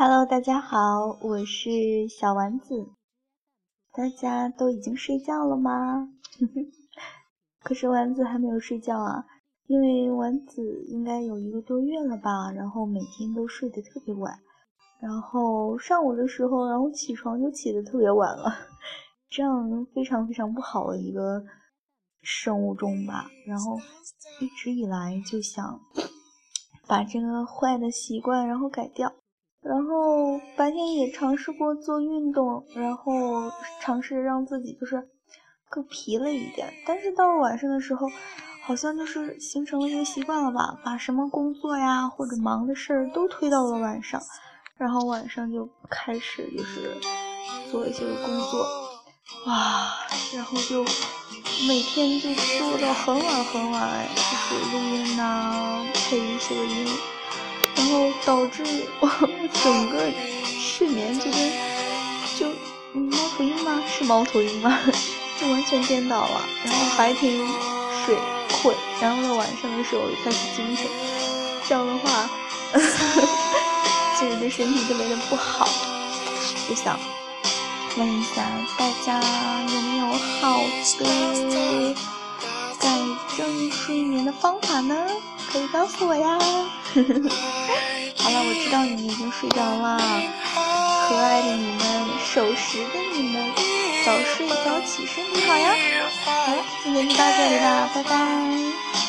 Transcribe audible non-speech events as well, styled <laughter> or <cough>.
Hello，大家好，我是小丸子。大家都已经睡觉了吗？<laughs> 可是丸子还没有睡觉啊，因为丸子应该有一个多月了吧，然后每天都睡得特别晚，然后上午的时候，然后起床就起得特别晚了，这样非常非常不好的一个生物钟吧。然后一直以来就想把这个坏的习惯然后改掉。然后白天也尝试过做运动，然后尝试让自己就是更疲了一点。但是到了晚上的时候，好像就是形成了一个习惯了吧，把什么工作呀或者忙的事儿都推到了晚上，然后晚上就开始就是做一些工作，哇，然后就每天就做到很晚很晚，就是录音呐，配一些音。导致我 <laughs> 整个睡眠就跟就猫头鹰吗？是猫头鹰吗？<laughs> 就完全颠倒了。然后白天睡困，然后到晚上的时候又开始精神。这样的话，其 <laughs> 实对身体特别的不好。就想问一下大家有没有好的改正睡眠的方法呢？可以告诉我呀！好了，我知道你们已经睡着了，可爱的你们，守时的你们，早睡早起，身体好呀！好了，今天就到这里了，拜拜。